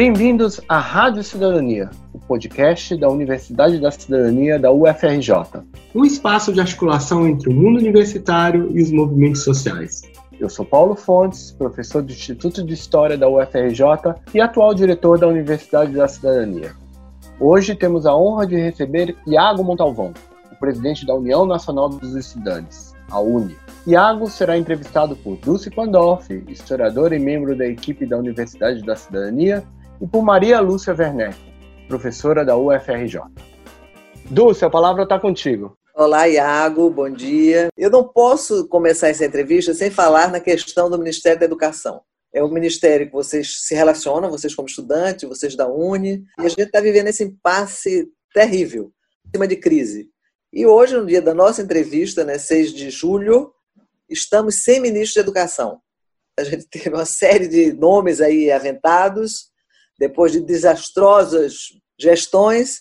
Bem-vindos à Rádio Cidadania, o podcast da Universidade da Cidadania da UFRJ. Um espaço de articulação entre o mundo universitário e os movimentos sociais. Eu sou Paulo Fontes, professor do Instituto de História da UFRJ e atual diretor da Universidade da Cidadania. Hoje temos a honra de receber Iago Montalvão, o presidente da União Nacional dos Estudantes, a UNE. Iago será entrevistado por Dulce Pandolfi, historiadora e membro da equipe da Universidade da Cidadania, e por Maria Lúcia Werneck, professora da UFRJ. Dulce, a palavra está contigo. Olá, Iago, bom dia. Eu não posso começar essa entrevista sem falar na questão do Ministério da Educação. É o ministério que vocês se relacionam, vocês como estudantes, vocês da Uni, e a gente está vivendo esse impasse terrível, em cima de crise. E hoje, no dia da nossa entrevista, né, 6 de julho, estamos sem ministro de Educação. A gente teve uma série de nomes aí aventados, depois de desastrosas gestões,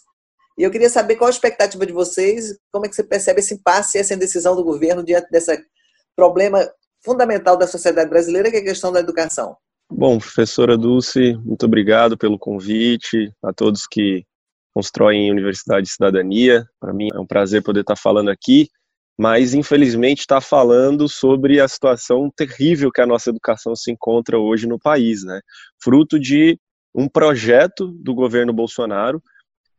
e eu queria saber qual a expectativa de vocês, como é que você percebe esse impasse e essa indecisão do governo diante desse problema fundamental da sociedade brasileira, que é a questão da educação. Bom, professora Dulce, muito obrigado pelo convite, a todos que constroem Universidade de Cidadania. Para mim é um prazer poder estar falando aqui, mas infelizmente estar falando sobre a situação terrível que a nossa educação se encontra hoje no país, né? Fruto de um projeto do governo Bolsonaro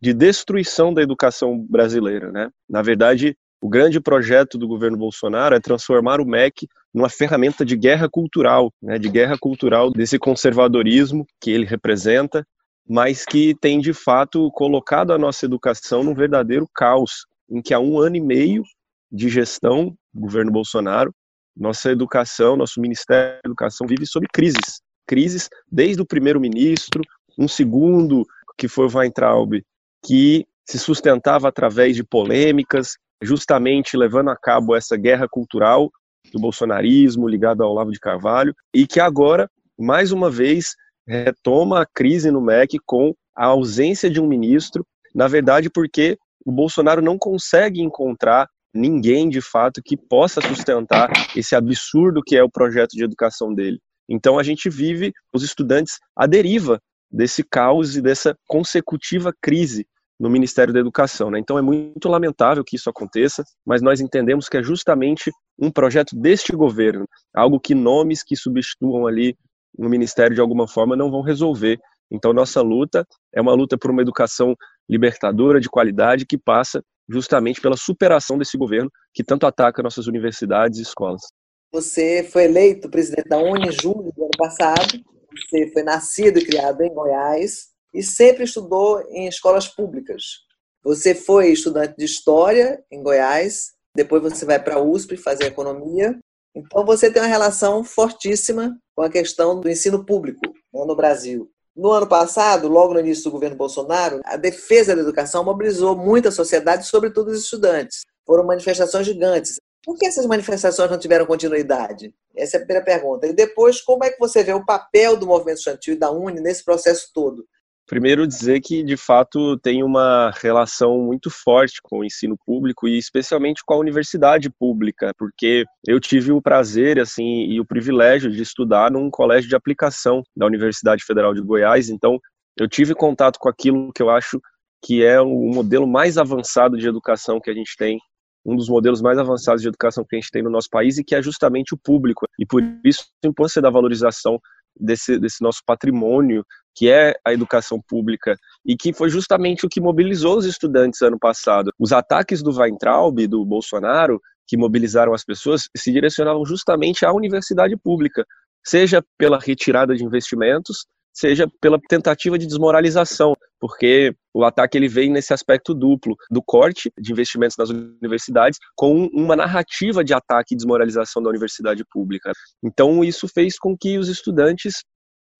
de destruição da educação brasileira, né? Na verdade, o grande projeto do governo Bolsonaro é transformar o MEC numa ferramenta de guerra cultural, né, de guerra cultural desse conservadorismo que ele representa, mas que tem de fato colocado a nossa educação num verdadeiro caos, em que há um ano e meio de gestão do governo Bolsonaro, nossa educação, nosso Ministério da Educação vive sob crises, crises desde o primeiro-ministro, um segundo que foi o Weintraub, que se sustentava através de polêmicas, justamente levando a cabo essa guerra cultural do bolsonarismo ligado ao Olavo de Carvalho, e que agora, mais uma vez, retoma a crise no MEC com a ausência de um ministro, na verdade porque o Bolsonaro não consegue encontrar ninguém de fato que possa sustentar esse absurdo que é o projeto de educação dele. Então a gente vive os estudantes à deriva desse caos e dessa consecutiva crise no Ministério da Educação. Né? Então é muito lamentável que isso aconteça, mas nós entendemos que é justamente um projeto deste governo, algo que nomes que substituam ali no Ministério de alguma forma não vão resolver. Então nossa luta é uma luta por uma educação libertadora, de qualidade, que passa justamente pela superação desse governo que tanto ataca nossas universidades e escolas. Você foi eleito presidente da Uni em julho do ano passado você foi nascido e criado em Goiás e sempre estudou em escolas públicas. Você foi estudante de história em Goiás, depois você vai para a USP fazer economia. Então você tem uma relação fortíssima com a questão do ensino público né, no Brasil. No ano passado, logo no início do governo Bolsonaro, a defesa da educação mobilizou muita sociedade, sobretudo os estudantes. Foram manifestações gigantes. Por que essas manifestações não tiveram continuidade? Essa é a primeira pergunta. E depois, como é que você vê o papel do movimento estudantil e da UNE nesse processo todo? Primeiro, dizer que, de fato, tem uma relação muito forte com o ensino público e, especialmente, com a universidade pública, porque eu tive o prazer assim e o privilégio de estudar num colégio de aplicação da Universidade Federal de Goiás, então eu tive contato com aquilo que eu acho que é o modelo mais avançado de educação que a gente tem um dos modelos mais avançados de educação que a gente tem no nosso país e que é justamente o público. E por isso a importância da valorização desse, desse nosso patrimônio, que é a educação pública, e que foi justamente o que mobilizou os estudantes ano passado. Os ataques do Weintraub, do Bolsonaro, que mobilizaram as pessoas, se direcionavam justamente à universidade pública, seja pela retirada de investimentos, seja pela tentativa de desmoralização, porque o ataque ele vem nesse aspecto duplo do corte de investimentos nas universidades com uma narrativa de ataque e desmoralização da universidade pública. Então isso fez com que os estudantes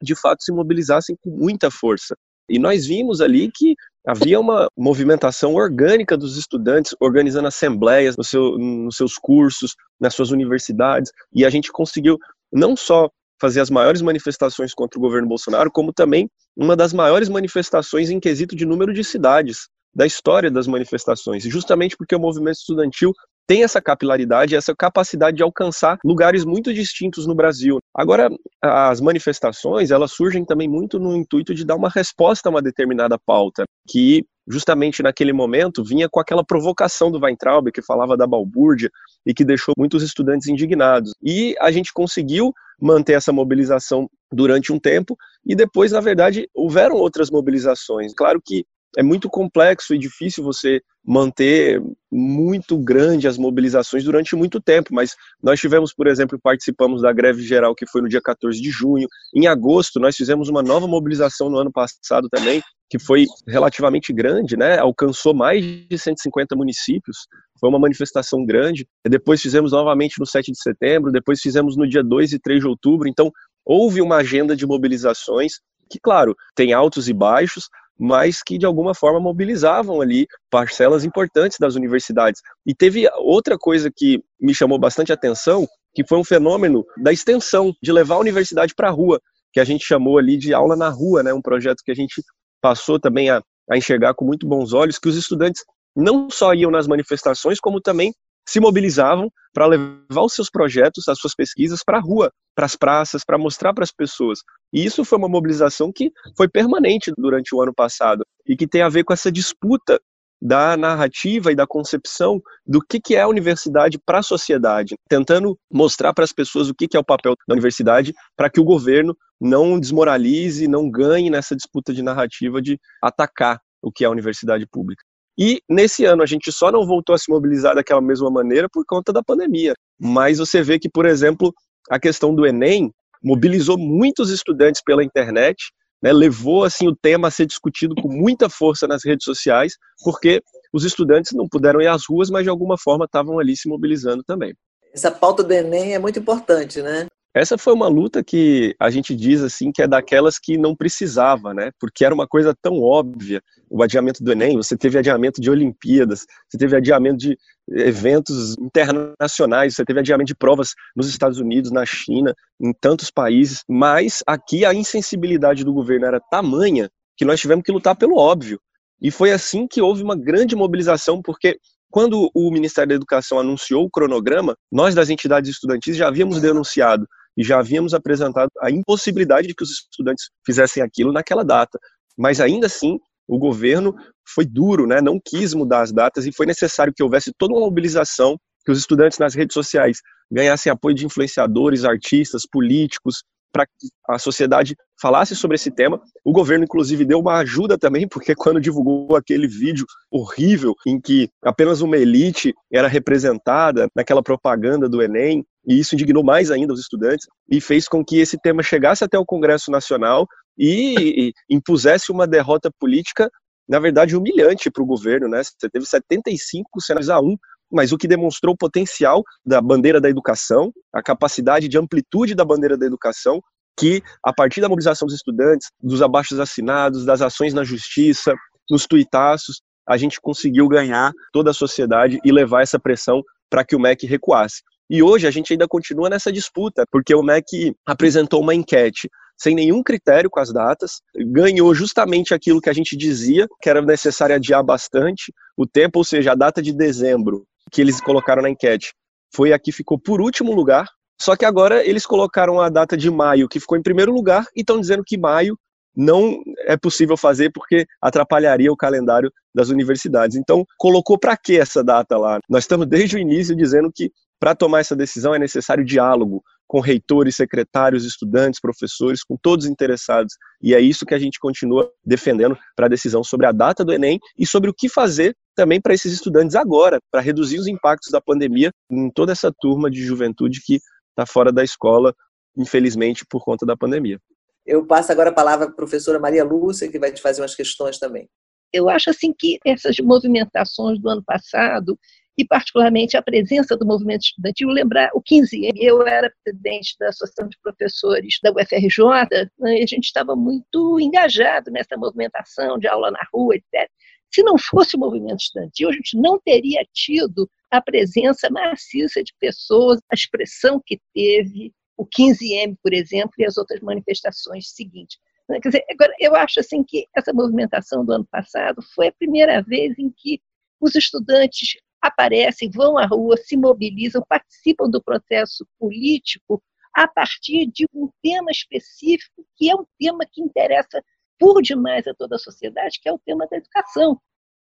de fato se mobilizassem com muita força. E nós vimos ali que havia uma movimentação orgânica dos estudantes organizando assembleias no seu, nos seus cursos, nas suas universidades, e a gente conseguiu não só fazer as maiores manifestações contra o governo Bolsonaro, como também uma das maiores manifestações em quesito de número de cidades da história das manifestações, justamente porque o movimento estudantil tem essa capilaridade, essa capacidade de alcançar lugares muito distintos no Brasil. Agora, as manifestações, elas surgem também muito no intuito de dar uma resposta a uma determinada pauta, que justamente naquele momento vinha com aquela provocação do Weintraub, que falava da balbúrdia e que deixou muitos estudantes indignados. E a gente conseguiu manter essa mobilização durante um tempo e depois, na verdade, houveram outras mobilizações. Claro que é muito complexo e difícil você manter muito grande as mobilizações durante muito tempo, mas nós tivemos, por exemplo, participamos da greve geral que foi no dia 14 de junho. Em agosto, nós fizemos uma nova mobilização no ano passado também, que foi relativamente grande, né? Alcançou mais de 150 municípios. Foi uma manifestação grande. Depois fizemos novamente no 7 de setembro, depois fizemos no dia 2 e 3 de outubro. Então, houve uma agenda de mobilizações que, claro, tem altos e baixos, mas que de alguma forma mobilizavam ali parcelas importantes das universidades. E teve outra coisa que me chamou bastante atenção, que foi um fenômeno da extensão, de levar a universidade para a rua, que a gente chamou ali de aula na rua, né? um projeto que a gente passou também a, a enxergar com muito bons olhos, que os estudantes não só iam nas manifestações, como também se mobilizavam para levar os seus projetos, as suas pesquisas para a rua, para as praças, para mostrar para as pessoas. E isso foi uma mobilização que foi permanente durante o ano passado e que tem a ver com essa disputa da narrativa e da concepção do que, é a universidade para a sociedade, tentando mostrar para as pessoas o que é o papel da universidade para que o governo não desmoralize, não ganhe nessa disputa de narrativa de atacar o que é a universidade pública. E nesse ano a gente só não voltou a se mobilizar daquela mesma maneira por conta da pandemia. Mas você vê que, por exemplo, a questão do Enem mobilizou muitos estudantes pela internet, né, levou assim o tema a ser discutido com muita força nas redes sociais, porque os estudantes não puderam ir às ruas, mas de alguma forma estavam ali se mobilizando também. Essa pauta do Enem é muito importante, né? Essa foi uma luta que a gente diz assim que é daquelas que não precisava, né? Porque era uma coisa tão óbvia. O adiamento do Enem, você teve adiamento de Olimpíadas, você teve adiamento de eventos internacionais, você teve adiamento de provas nos Estados Unidos, na China, em tantos países, mas aqui a insensibilidade do governo era tamanha que nós tivemos que lutar pelo óbvio. E foi assim que houve uma grande mobilização, porque quando o Ministério da Educação anunciou o cronograma, nós das entidades estudantis já havíamos denunciado e já havíamos apresentado a impossibilidade de que os estudantes fizessem aquilo naquela data. Mas ainda assim, o governo foi duro, né? não quis mudar as datas e foi necessário que houvesse toda uma mobilização, que os estudantes nas redes sociais ganhassem apoio de influenciadores, artistas, políticos, para que a sociedade falasse sobre esse tema. O governo, inclusive, deu uma ajuda também, porque quando divulgou aquele vídeo horrível em que apenas uma elite era representada naquela propaganda do Enem, e isso indignou mais ainda os estudantes e fez com que esse tema chegasse até o Congresso Nacional e, impusesse uma derrota política, na verdade, humilhante para o governo. Né? Você teve 75 cenários a 1 mas o que demonstrou o potencial da bandeira da educação, a capacidade de amplitude da bandeira da educação, que a partir da mobilização dos estudantes, dos abaixos assinados, das ações na justiça, nos tuitaços, a gente conseguiu ganhar toda a sociedade e levar essa pressão para que o MEC recuasse. E hoje a gente ainda continua nessa disputa, porque o MEC apresentou uma enquete sem nenhum critério com as datas, ganhou justamente aquilo que a gente dizia que era necessário adiar bastante o tempo, ou seja, a data de dezembro que eles colocaram na enquete foi a que ficou por último lugar. Só que agora eles colocaram a data de maio, que ficou em primeiro lugar, e estão dizendo que maio não é possível fazer porque atrapalharia o calendário das universidades. Então, colocou para que essa data lá? Nós estamos desde o início dizendo que para tomar essa decisão é necessário diálogo com reitores, secretários, estudantes, professores, com todos interessados. E é isso que a gente continua defendendo para a decisão sobre a data do Enem e sobre o que fazer também para esses estudantes agora, para reduzir os impactos da pandemia em toda essa turma de juventude que está fora da escola, infelizmente, por conta da pandemia. Eu passo agora a palavra para a professora Maria Lúcia, que vai te fazer umas questões também. Eu acho assim que essas movimentações do ano passado e particularmente a presença do movimento estudantil. Lembrar o 15, eu era presidente da Associação de Professores da UFRJ, né, e a gente estava muito engajado nessa movimentação de aula na rua, etc. Se não fosse o movimento estudantil, a gente não teria tido a presença maciça de pessoas, a expressão que teve, o 15M, por exemplo, e as outras manifestações seguintes. Quer dizer, agora, eu acho assim que essa movimentação do ano passado foi a primeira vez em que os estudantes aparecem, vão à rua, se mobilizam, participam do processo político a partir de um tema específico, que é um tema que interessa por demais a toda a sociedade, que é o tema da educação.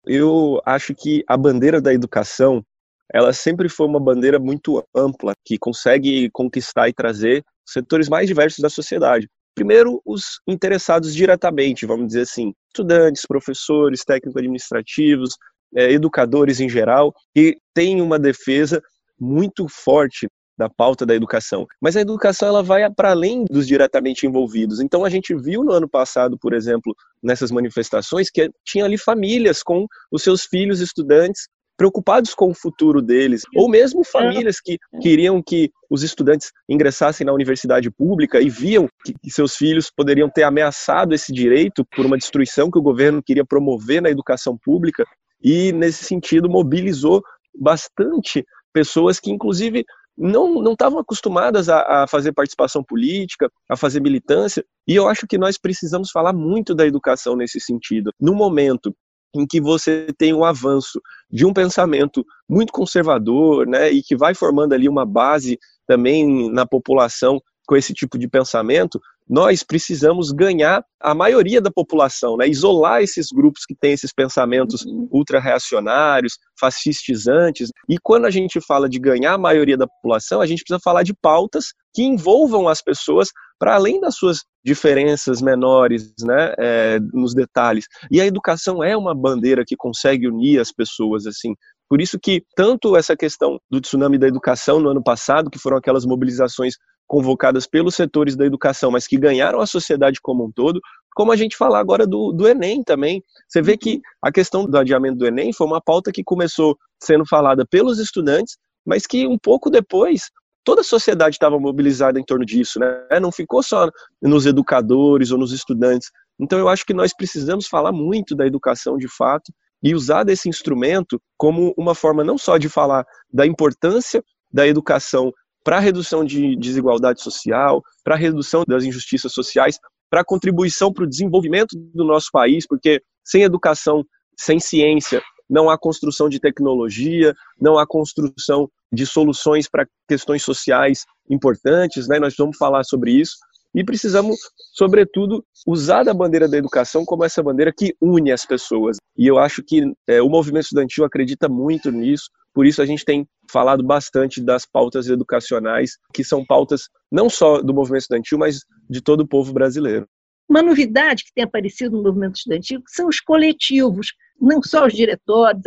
Eu acho que a bandeira da educação, ela sempre foi uma bandeira muito ampla, que consegue conquistar e trazer setores mais diversos da sociedade. Primeiro, os interessados diretamente, vamos dizer assim, estudantes, professores, técnico-administrativos, é, educadores em geral, que têm uma defesa muito forte da pauta da educação. Mas a educação ela vai para além dos diretamente envolvidos. Então a gente viu no ano passado, por exemplo, nessas manifestações que tinha ali famílias com os seus filhos estudantes preocupados com o futuro deles, ou mesmo famílias que queriam que os estudantes ingressassem na universidade pública e viam que seus filhos poderiam ter ameaçado esse direito por uma destruição que o governo queria promover na educação pública e nesse sentido mobilizou bastante pessoas que inclusive não estavam acostumadas a, a, fazer participação política, a fazer militância, e eu acho que nós precisamos falar muito da educação nesse sentido. No momento em que você tem um avanço de um pensamento muito conservador, né, e que vai formando ali uma base também na população com esse tipo de pensamento, nós precisamos ganhar a maioria da população, né? isolar esses grupos que têm esses pensamentos uhum. ultra-reacionários, fascistizantes. E quando a gente fala de ganhar a maioria da população, a gente precisa falar de pautas que envolvam as pessoas para além das suas diferenças menores, né, é, nos detalhes. E a educação é uma bandeira que consegue unir as pessoas, assim. Por isso que tanto essa questão do tsunami da educação no ano passado, que foram aquelas mobilizações convocadas pelos setores da educação, mas que ganharam a sociedade como um todo, como a gente falar agora do, do Enem também. Você vê que a questão do adiamento do Enem foi uma pauta que começou sendo falada pelos estudantes, mas que um pouco depois toda a sociedade estava mobilizada em torno disso, né? Não ficou só nos educadores ou nos estudantes. Então eu acho que nós precisamos falar muito da educação de fato e usar desse instrumento como uma forma não só de falar da importância da educação para a redução de desigualdade social, para a redução das injustiças sociais, para a contribuição para o desenvolvimento do nosso país, porque sem educação, sem ciência, não há construção de tecnologia, não há construção de soluções para questões sociais importantes, né? Nós vamos falar sobre isso e precisamos, sobretudo, usar a bandeira da educação como essa bandeira que une as pessoas. E eu acho que é, o movimento estudantil acredita muito nisso, por isso a gente tem falado bastante das pautas educacionais, que são pautas não só do movimento estudantil, mas de todo o povo brasileiro. Uma novidade que tem aparecido no movimento estudantil são os coletivos, não só os diretórios,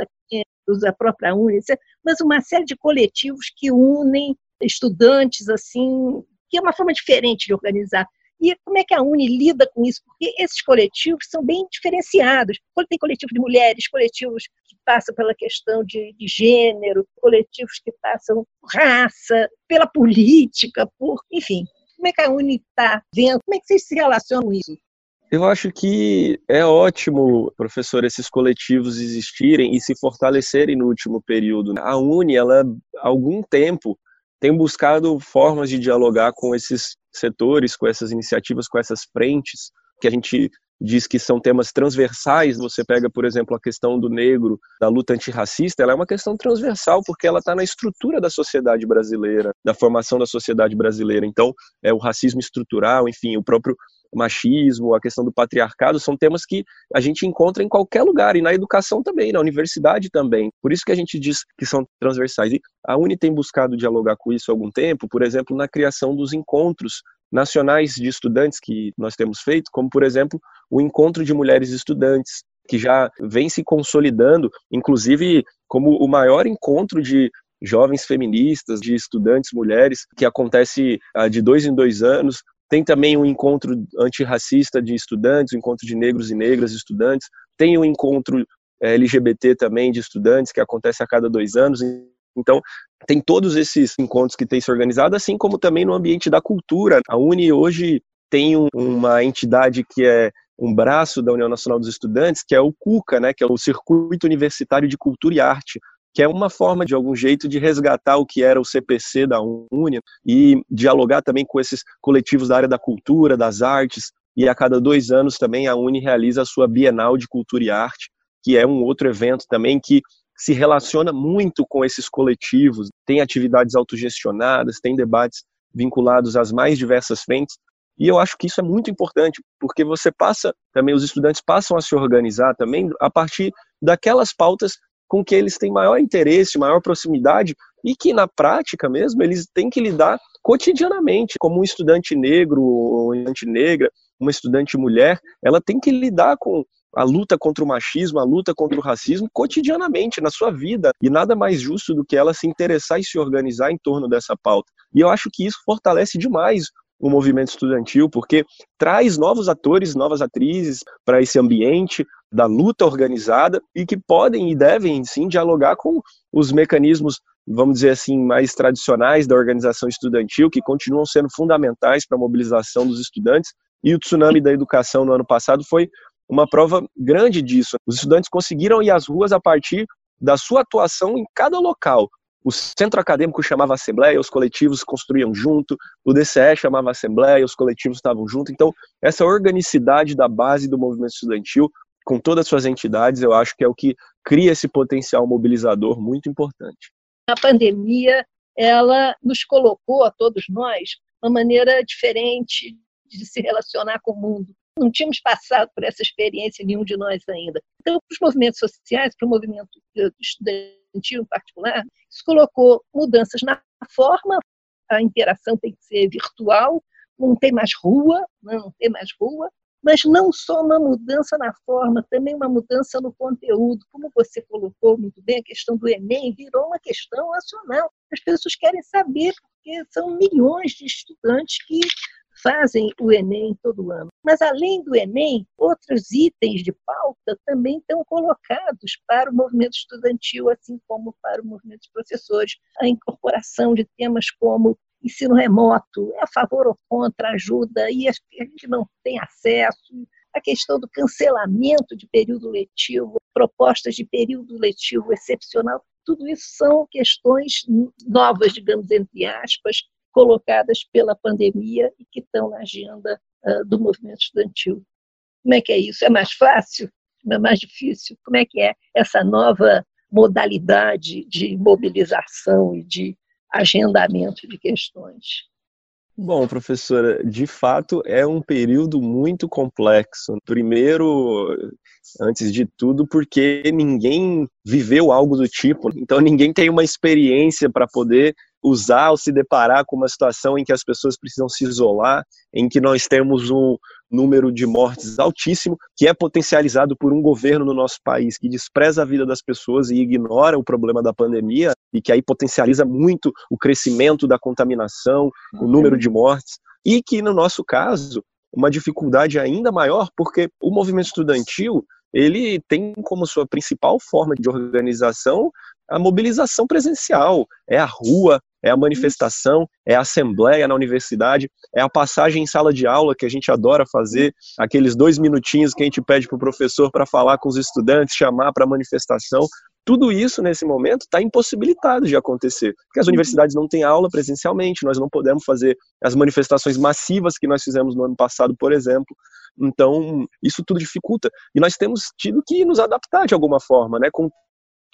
a própria UNE, mas uma série de coletivos que unem estudantes assim que é uma forma diferente de organizar. E como é que a Uni lida com isso? Porque esses coletivos são bem diferenciados. Tem coletivos de mulheres, coletivos que passam pela questão de, de gênero, coletivos que passam por raça, pela política, por, enfim. Como é que a Uni está vendo? Como é que vocês se relacionam com isso? Eu acho que é ótimo, professor, esses coletivos existirem e se fortalecerem no último período. A Uni, ela, há algum tempo, tem buscado formas de dialogar com esses setores, com essas iniciativas, com essas frentes, que a gente diz que são temas transversais. Você pega, por exemplo, a questão do negro, da luta antirracista, ela é uma questão transversal porque ela está na estrutura da sociedade brasileira, da formação da sociedade brasileira. Então, é o racismo estrutural, enfim, o próprio machismo, a questão do patriarcado, são temas que a gente encontra em qualquer lugar, e na educação também, na universidade também. Por isso que a gente diz que são transversais. E a Uni tem buscado dialogar com isso há algum tempo, por exemplo, na criação dos encontros nacionais de estudantes que nós temos feito, como, por exemplo, o Encontro de Mulheres Estudantes, que já vem se consolidando, inclusive como o maior encontro de jovens feministas, de estudantes mulheres, que acontece ah, de dois em dois anos, tem também um encontro antirracista de estudantes, um encontro de negros e negras estudantes. Tem um encontro eh, LGBT também de estudantes, que acontece a cada dois anos. Então, tem todos esses encontros que têm se organizado, assim como também no ambiente da cultura. A Uni hoje tem um, uma entidade que é um braço da União Nacional dos Estudantes, que é o CUCA, né, que é o Circuito Universitário de Cultura e Arte, que é uma forma, de algum jeito, de resgatar o que era o CPC da Uni e dialogar também com esses coletivos da área da cultura, das artes, e a cada dois anos também a Uni realiza a sua Bienal de Cultura e Arte, que é um outro evento também que se relaciona muito com esses coletivos, tem atividades autogestionadas, tem debates vinculados às mais diversas frentes. E eu acho que isso é muito importante, porque você passa, também os estudantes passam a se organizar também a partir daquelas pautas com que eles têm maior interesse, maior proximidade e que na prática mesmo eles têm que lidar cotidianamente, como um estudante negro ou estudante negra, uma estudante mulher, ela tem que lidar com a luta contra o machismo, a luta contra o racismo cotidianamente na sua vida. E nada mais justo do que ela se interessar e se organizar em torno dessa pauta. E eu acho que isso fortalece demais o movimento estudantil, porque traz novos atores, novas atrizes para esse ambiente da luta organizada e que podem e devem sim dialogar com os mecanismos, vamos dizer assim, mais tradicionais da organização estudantil, que continuam sendo fundamentais para a mobilização dos estudantes. E o tsunami da educação no ano passado foi uma prova grande disso. Os estudantes conseguiram ir às ruas a partir da sua atuação em cada local. O centro acadêmico chamava assembleia, os coletivos construíam junto, o DCE chamava assembleia, os coletivos estavam junto. Então, essa organicidade da base do movimento estudantil, com todas as suas entidades, eu acho que é o que cria esse potencial mobilizador muito importante. A pandemia, ela nos colocou a todos nós uma maneira diferente de se relacionar com o mundo. Não tínhamos passado por essa experiência, nenhum de nós ainda. Então, para os movimentos sociais, para o movimento estudantil em particular, isso colocou mudanças na forma, a interação tem que ser virtual, não tem mais rua, né, não tem mais rua, mas não só uma mudança na forma, também uma mudança no conteúdo. Como você colocou muito bem, a questão do Enem virou uma questão nacional. As pessoas querem saber, porque são milhões de estudantes que fazem o Enem todo ano. Mas, além do Enem, outros itens de pauta também estão colocados para o movimento estudantil, assim como para o movimento de professores. A incorporação de temas como ensino remoto, é a favor ou contra, ajuda, e a gente não tem acesso, a questão do cancelamento de período letivo, propostas de período letivo excepcional, tudo isso são questões novas, digamos, entre aspas, colocadas pela pandemia e que estão na agenda uh, do movimento estudantil. Como é que é isso? É mais fácil? É mais difícil? Como é que é essa nova modalidade de mobilização e de agendamento de questões? Bom, professora, de fato é um período muito complexo. Primeiro, antes de tudo, porque ninguém viveu algo do tipo, então ninguém tem uma experiência para poder usar ou se deparar com uma situação em que as pessoas precisam se isolar, em que nós temos um número de mortes altíssimo, que é potencializado por um governo no nosso país que despreza a vida das pessoas e ignora o problema da pandemia, e que aí potencializa muito o crescimento da contaminação, o número de mortes, e que no nosso caso, uma dificuldade ainda maior, porque o movimento estudantil ele tem como sua principal forma de organização a mobilização presencial, é a rua, é a manifestação, é a assembleia na universidade, é a passagem em sala de aula que a gente adora fazer, aqueles dois minutinhos que a gente pede para o professor para falar com os estudantes, chamar para a manifestação. Tudo isso, nesse momento, está impossibilitado de acontecer, porque as universidades não têm aula presencialmente, nós não podemos fazer as manifestações massivas que nós fizemos no ano passado, por exemplo. Então, isso tudo dificulta. E nós temos tido que nos adaptar de alguma forma, né, com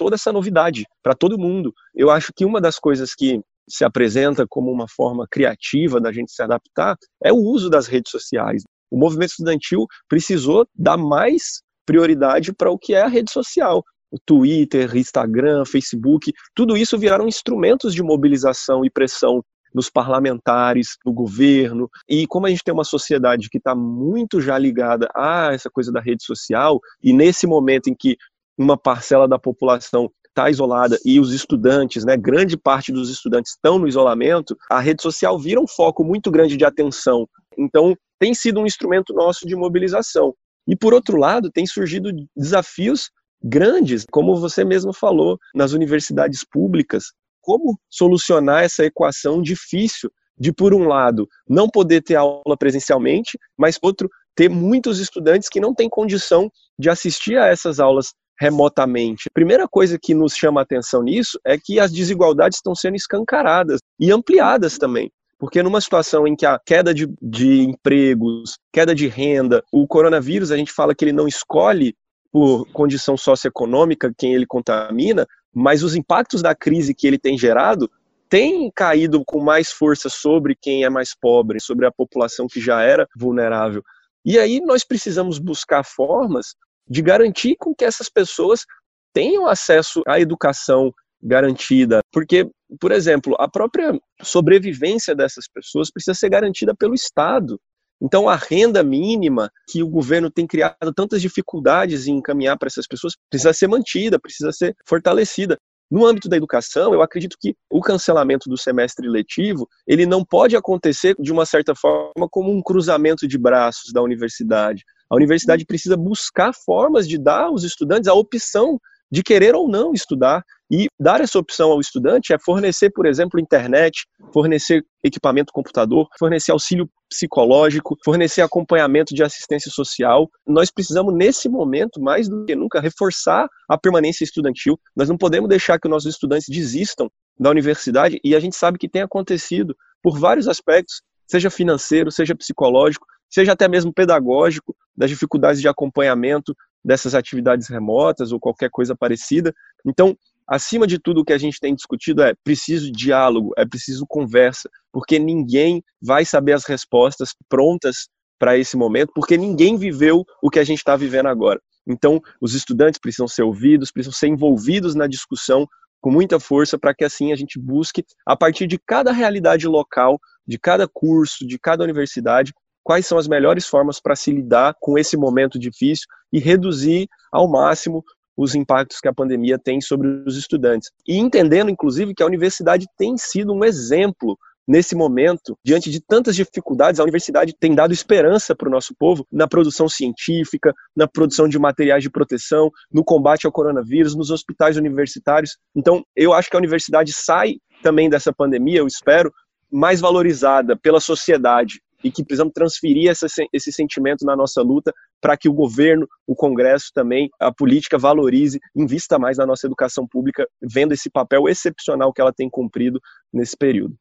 toda essa novidade para todo mundo. Eu acho que uma das coisas que se apresenta como uma forma criativa da gente se adaptar é o uso das redes sociais. O movimento estudantil precisou dar mais prioridade para o que é a rede social. O Twitter, Instagram, Facebook, tudo isso viraram instrumentos de mobilização e pressão nos parlamentares, no governo. E como a gente tem uma sociedade que está muito já ligada a essa coisa da rede social, e nesse momento em que uma parcela da população está isolada e os estudantes, né, grande parte dos estudantes estão no isolamento, a rede social vira um foco muito grande de atenção. Então, tem sido um instrumento nosso de mobilização. E por outro lado, tem surgido desafios grandes, como você mesmo falou, nas universidades públicas. Como solucionar essa equação difícil de, por um lado, não poder ter aula presencialmente, mas, outro, ter muitos estudantes que não têm condição de assistir a essas aulas remotamente. A primeira coisa que nos chama a atenção nisso é que as desigualdades estão sendo escancaradas e ampliadas também. Porque numa situação em que a queda de, de empregos, queda de renda, o coronavírus, a gente fala que ele não escolhe por condição socioeconômica quem ele contamina, mas os impactos da crise que ele tem gerado têm caído com mais força sobre quem é mais pobre, sobre a população que já era vulnerável. E aí nós precisamos buscar formas de garantir com que essas pessoas tenham acesso à educação garantida, porque, por exemplo, a própria sobrevivência dessas pessoas precisa ser garantida pelo Estado. Então, a renda mínima que o governo tem criado tantas dificuldades em encaminhar para essas pessoas precisa ser mantida, precisa ser fortalecida. No âmbito da educação, eu acredito que o cancelamento do semestre letivo, ele não pode acontecer de uma certa forma como um cruzamento de braços da universidade. A universidade precisa buscar formas de dar aos estudantes a opção de querer ou não estudar. E dar essa opção ao estudante é fornecer, por exemplo, internet, fornecer equipamento computador, fornecer auxílio psicológico, fornecer acompanhamento de assistência social. Nós precisamos, nesse momento, mais do que nunca, reforçar a permanência estudantil. Nós não podemos deixar que os nossos estudantes desistam da universidade, e a gente sabe que tem acontecido por vários aspectos, seja financeiro, seja psicológico, seja até mesmo pedagógico, das dificuldades de acompanhamento, dessas atividades remotas ou qualquer coisa parecida. Então, acima de tudo, o que a gente tem discutido é preciso diálogo, é preciso conversa, porque ninguém vai saber as respostas prontas para esse momento, porque ninguém viveu o que a gente está vivendo agora. Então, os estudantes precisam ser ouvidos, precisam ser envolvidos na discussão com muita força para que assim a gente busque, a partir de cada realidade local, de cada curso, de cada universidade, quais são as melhores formas para se lidar com esse momento difícil e reduzir ao máximo os impactos que a pandemia tem sobre os estudantes. E entendendo, inclusive, que a universidade tem sido um exemplo nesse momento, diante de tantas dificuldades, a universidade tem dado esperança para o nosso povo na produção científica, na produção de materiais de proteção, no combate ao coronavírus, nos hospitais universitários. Então, eu acho que a universidade sai também dessa pandemia, eu espero, mais valorizada pela sociedade e que precisamos transferir essa, esse sentimento na nossa luta para que o governo, o Congresso também, a política valorize, invista mais na nossa educação pública, vendo esse papel excepcional que ela tem cumprido nesse período.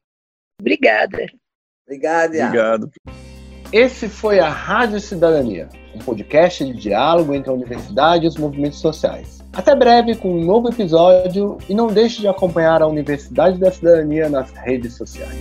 Obrigada. Obrigada. Obrigado. Esse foi a Rádio Cidadania, um podcast de diálogo entre a universidade e os movimentos sociais. Até breve com um novo episódio e não deixe de acompanhar a Universidade da Cidadania nas redes sociais.